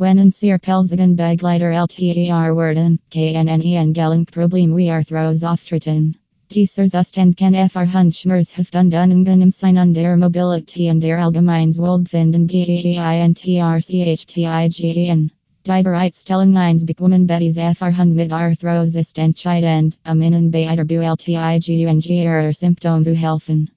When in seer pelzigen begleiter LTER worden, knnen en problem we are throws auftreten. Dieser Zustand kann erfahren schmerzhaft und im sein und der Mobility und der Allgemeins Wohlbefinden GEINTRCHTIGEN. Die Bereitstellung Bequemen Bettys erfahren mit Arthrose ist entscheidend, am Innen bei der Bueltigung ihrer Symptome zu helfen.